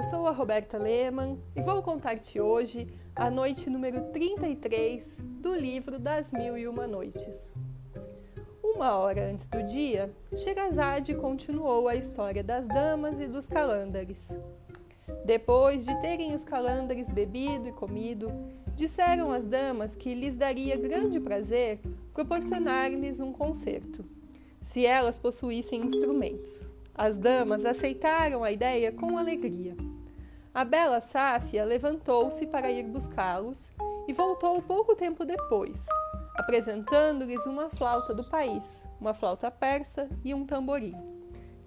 eu sou a Roberta Lehmann e vou contar-te hoje a noite número 33 do livro das Mil e Uma Noites. Uma hora antes do dia, Sherazade continuou a história das damas e dos calândares. Depois de terem os calândares bebido e comido, disseram as damas que lhes daria grande prazer proporcionar-lhes um concerto, se elas possuíssem instrumentos. As damas aceitaram a ideia com alegria. A bela Sáfia levantou-se para ir buscá-los e voltou pouco tempo depois, apresentando-lhes uma flauta do país, uma flauta persa e um tamborim.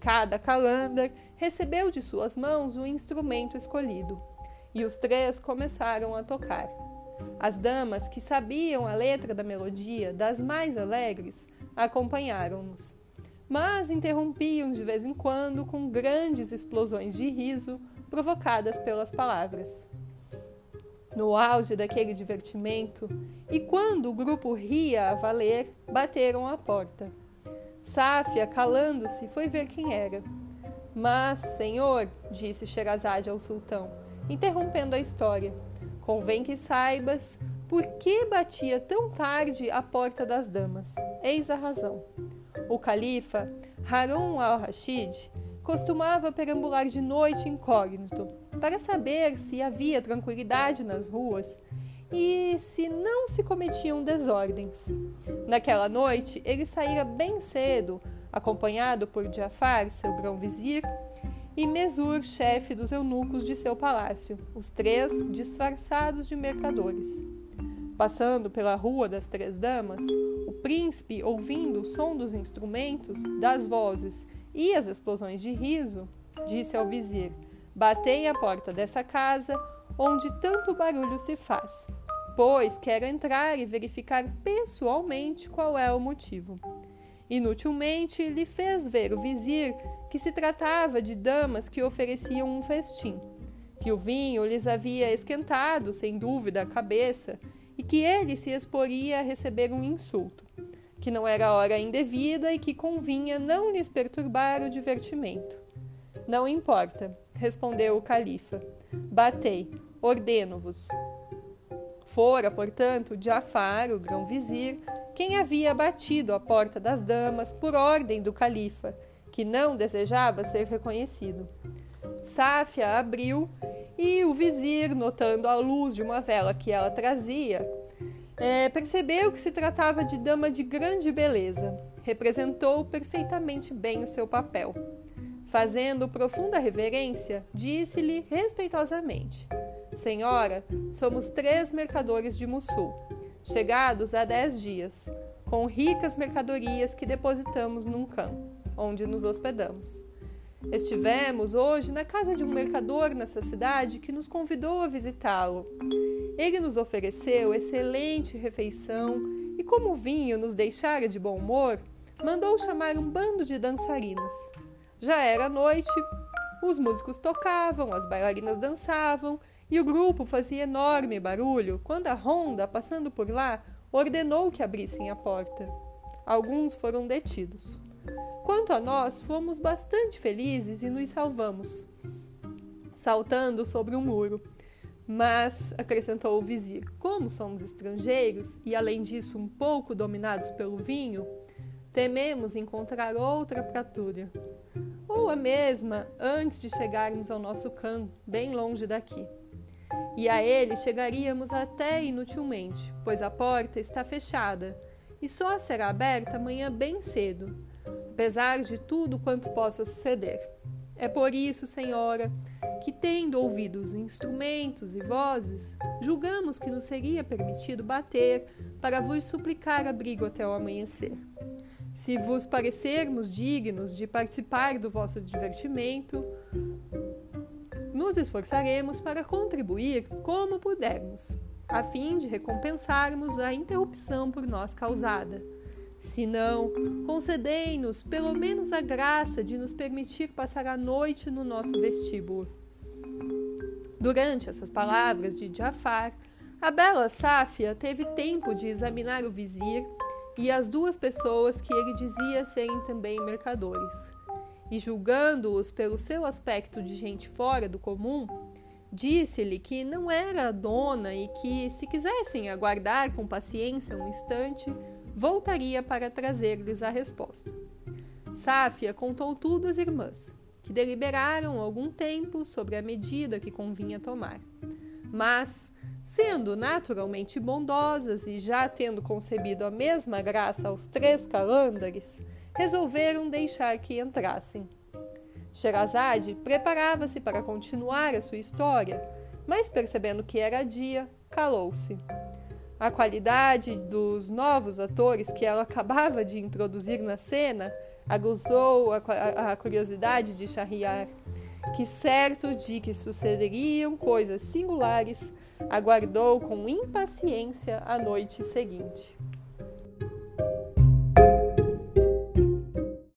Cada calândar recebeu de suas mãos o instrumento escolhido, e os três começaram a tocar. As damas, que sabiam a letra da melodia das mais alegres, acompanharam-nos mas interrompiam de vez em quando com grandes explosões de riso provocadas pelas palavras. No auge daquele divertimento, e quando o grupo ria a valer, bateram à porta. Sáfia, calando-se, foi ver quem era. Mas, senhor, disse Sherazade ao sultão, interrompendo a história, convém que saibas por que batia tão tarde a porta das damas. Eis a razão. O califa Harun al-Rashid costumava perambular de noite incógnito para saber se havia tranquilidade nas ruas e se não se cometiam desordens. Naquela noite, ele saíra bem cedo, acompanhado por Jafar, seu grão-vizir, e Mesur, chefe dos eunucos de seu palácio, os três disfarçados de mercadores. Passando pela Rua das Três Damas, o príncipe, ouvindo o som dos instrumentos, das vozes e as explosões de riso, disse ao vizir: Batei a porta dessa casa onde tanto barulho se faz, pois quero entrar e verificar pessoalmente qual é o motivo. Inutilmente lhe fez ver o vizir que se tratava de damas que ofereciam um festim, que o vinho lhes havia esquentado, sem dúvida, a cabeça e que ele se exporia a receber um insulto, que não era hora indevida e que convinha não lhes perturbar o divertimento. Não importa, respondeu o califa. Batei, ordeno-vos. Fora, portanto, Jafar, o grão-vizir, quem havia batido a porta das damas por ordem do califa, que não desejava ser reconhecido. Sáfia abriu e o vizir, notando a luz de uma vela que ela trazia, é, percebeu que se tratava de dama de grande beleza. Representou perfeitamente bem o seu papel. Fazendo profunda reverência, disse-lhe respeitosamente: Senhora, somos três mercadores de Mussul, chegados há dez dias, com ricas mercadorias que depositamos num campo, onde nos hospedamos. Estivemos hoje na casa de um mercador nessa cidade que nos convidou a visitá-lo. Ele nos ofereceu excelente refeição e, como o vinho nos deixara de bom humor, mandou chamar um bando de dançarinos. Já era noite, os músicos tocavam, as bailarinas dançavam e o grupo fazia enorme barulho quando a ronda, passando por lá, ordenou que abrissem a porta. Alguns foram detidos. Quanto a nós, fomos bastante felizes e nos salvamos, saltando sobre um muro. Mas, acrescentou o vizir, como somos estrangeiros e, além disso, um pouco dominados pelo vinho, tememos encontrar outra pratura, ou a mesma antes de chegarmos ao nosso cão, bem longe daqui. E a ele chegaríamos até inutilmente, pois a porta está fechada e só será aberta amanhã bem cedo apesar de tudo quanto possa suceder. É por isso, Senhora, que, tendo ouvido os instrumentos e vozes, julgamos que nos seria permitido bater para vos suplicar abrigo até o amanhecer. Se vos parecermos dignos de participar do vosso divertimento, nos esforçaremos para contribuir como pudermos, a fim de recompensarmos a interrupção por nós causada se não, concedei-nos pelo menos a graça de nos permitir passar a noite no nosso vestíbulo. Durante essas palavras de Jafar, a bela Sáfia teve tempo de examinar o vizir e as duas pessoas que ele dizia serem também mercadores. e julgando-os pelo seu aspecto de gente fora do comum, disse-lhe que não era dona e que, se quisessem aguardar com paciência um instante, voltaria para trazer-lhes a resposta. Sáfia contou tudo às irmãs, que deliberaram algum tempo sobre a medida que convinha tomar. Mas, sendo naturalmente bondosas e já tendo concebido a mesma graça aos três calândares, resolveram deixar que entrassem. Sherazade preparava-se para continuar a sua história, mas percebendo que era dia, calou-se. A qualidade dos novos atores que ela acabava de introduzir na cena aguzou a, a, a curiosidade de Shahriar, que, certo de que sucederiam coisas singulares, aguardou com impaciência a noite seguinte.